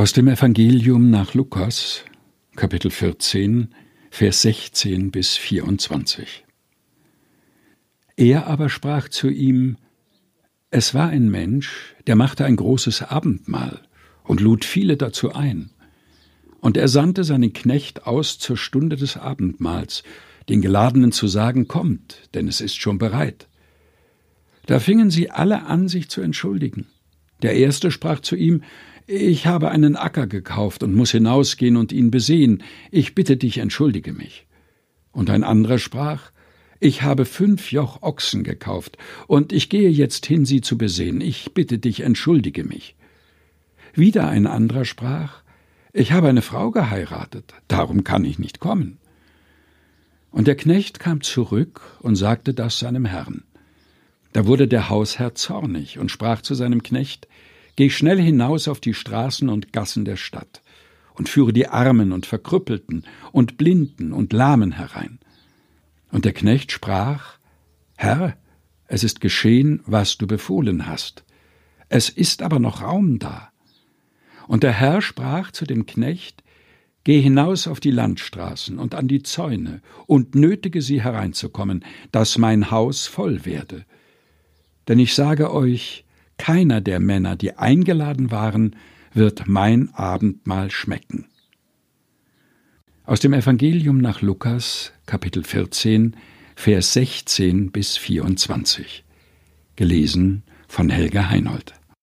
Aus dem Evangelium nach Lukas, Kapitel 14, Vers 16 bis 24. Er aber sprach zu ihm, Es war ein Mensch, der machte ein großes Abendmahl und lud viele dazu ein. Und er sandte seinen Knecht aus zur Stunde des Abendmahls, den Geladenen zu sagen, Kommt, denn es ist schon bereit. Da fingen sie alle an, sich zu entschuldigen. Der erste sprach zu ihm, Ich habe einen Acker gekauft und muss hinausgehen und ihn besehen, ich bitte dich, entschuldige mich. Und ein anderer sprach, Ich habe fünf Joch Ochsen gekauft, und ich gehe jetzt hin, sie zu besehen, ich bitte dich, entschuldige mich. Wieder ein anderer sprach, Ich habe eine Frau geheiratet, darum kann ich nicht kommen. Und der Knecht kam zurück und sagte das seinem Herrn. Da wurde der Hausherr zornig und sprach zu seinem Knecht, Geh schnell hinaus auf die Straßen und Gassen der Stadt und führe die Armen und Verkrüppelten und Blinden und Lahmen herein. Und der Knecht sprach, Herr, es ist geschehen, was du befohlen hast. Es ist aber noch Raum da. Und der Herr sprach zu dem Knecht, Geh hinaus auf die Landstraßen und an die Zäune und nötige sie hereinzukommen, dass mein Haus voll werde. Denn ich sage euch, keiner der Männer, die eingeladen waren, wird mein Abendmahl schmecken. Aus dem Evangelium nach Lukas, Kapitel 14, Vers 16 bis 24. Gelesen von Helga Heinold.